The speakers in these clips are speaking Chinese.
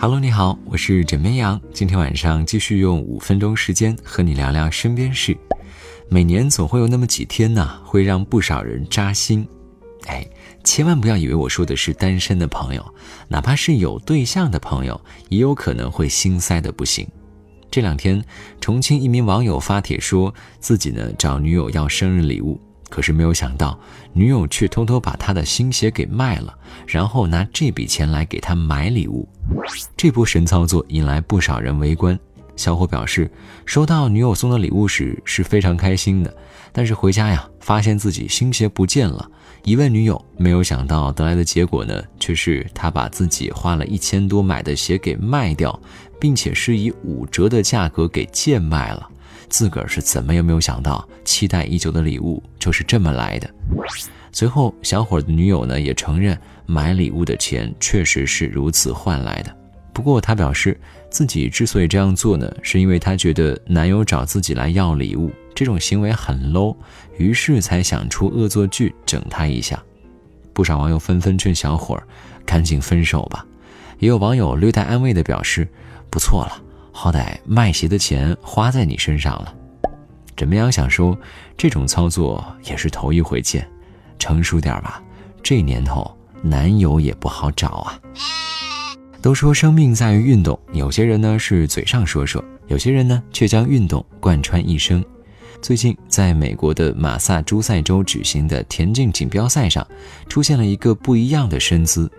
Hello，你好，我是枕边羊。今天晚上继续用五分钟时间和你聊聊身边事。每年总会有那么几天呢，会让不少人扎心。哎，千万不要以为我说的是单身的朋友，哪怕是有对象的朋友，也有可能会心塞的不行。这两天，重庆一名网友发帖说自己呢找女友要生日礼物。可是没有想到，女友却偷偷把他的新鞋给卖了，然后拿这笔钱来给他买礼物。这波神操作引来不少人围观。小伙表示，收到女友送的礼物时是非常开心的，但是回家呀，发现自己新鞋不见了。一问女友，没有想到得来的结果呢，却是他把自己花了一千多买的鞋给卖掉，并且是以五折的价格给贱卖了。自个儿是怎么也没有想到，期待已久的礼物就是这么来的。随后，小伙的女友呢也承认，买礼物的钱确实是如此换来的。不过，他表示自己之所以这样做呢，是因为他觉得男友找自己来要礼物这种行为很 low，于是才想出恶作剧整他一下。不少网友纷纷劝小伙儿赶紧分手吧，也有网友略带安慰的表示，不错了。好歹卖鞋的钱花在你身上了，枕边羊想说，这种操作也是头一回见，成熟点吧，这年头男友也不好找啊。都说生命在于运动，有些人呢是嘴上说说，有些人呢却将运动贯穿一生。最近，在美国的马萨诸塞州举行的田径锦标赛上，出现了一个不一样的身姿。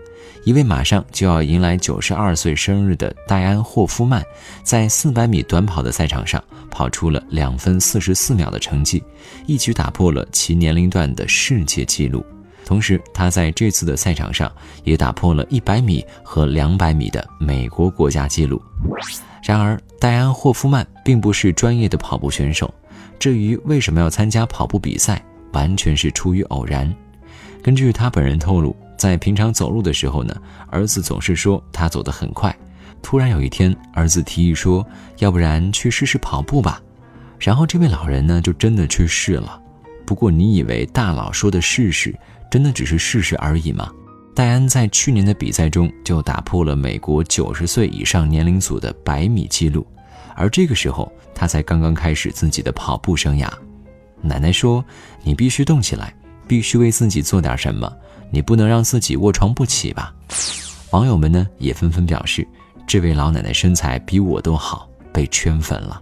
一位马上就要迎来九十二岁生日的戴安·霍夫曼，在四百米短跑的赛场上跑出了两分四十四秒的成绩，一举打破了其年龄段的世界纪录。同时，他在这次的赛场上也打破了一百米和两百米的美国国家纪录。然而，戴安·霍夫曼并不是专业的跑步选手，至于为什么要参加跑步比赛，完全是出于偶然。根据他本人透露。在平常走路的时候呢，儿子总是说他走得很快。突然有一天，儿子提议说：“要不然去试试跑步吧。”然后这位老人呢，就真的去试了。不过，你以为大佬说的试试，真的只是试试而已吗？戴安在去年的比赛中就打破了美国九十岁以上年龄组的百米记录，而这个时候他才刚刚开始自己的跑步生涯。奶奶说：“你必须动起来，必须为自己做点什么。”你不能让自己卧床不起吧？网友们呢也纷纷表示，这位老奶奶身材比我都好，被圈粉了。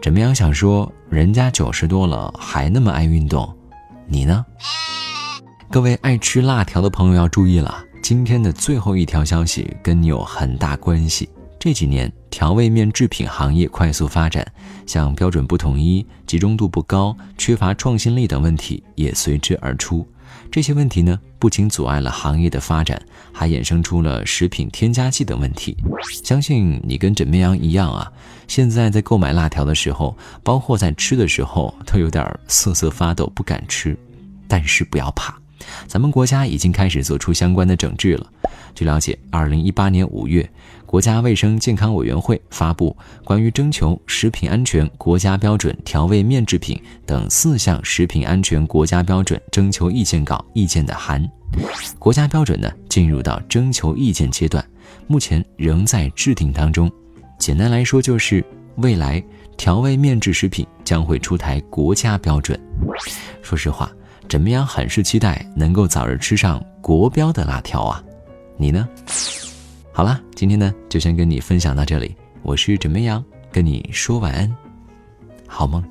枕边羊想说，人家九十多了还那么爱运动，你呢？各位爱吃辣条的朋友要注意了，今天的最后一条消息跟你有很大关系。这几年调味面制品行业快速发展，像标准不统一、集中度不高、缺乏创新力等问题也随之而出。这些问题呢，不仅阻碍了行业的发展，还衍生出了食品添加剂等问题。相信你跟枕边羊一样啊，现在在购买辣条的时候，包括在吃的时候，都有点瑟瑟发抖，不敢吃。但是不要怕，咱们国家已经开始做出相关的整治了。据了解，二零一八年五月。国家卫生健康委员会发布关于征求食品安全国家标准调味面制品等四项食品安全国家标准征求意见稿意见的函，国家标准呢进入到征求意见阶段，目前仍在制定当中。简单来说，就是未来调味面制食品将会出台国家标准。说实话，枕边羊很是期待能够早日吃上国标的辣条啊，你呢？好啦，今天呢就先跟你分享到这里。我是枕边羊，跟你说晚安，好梦。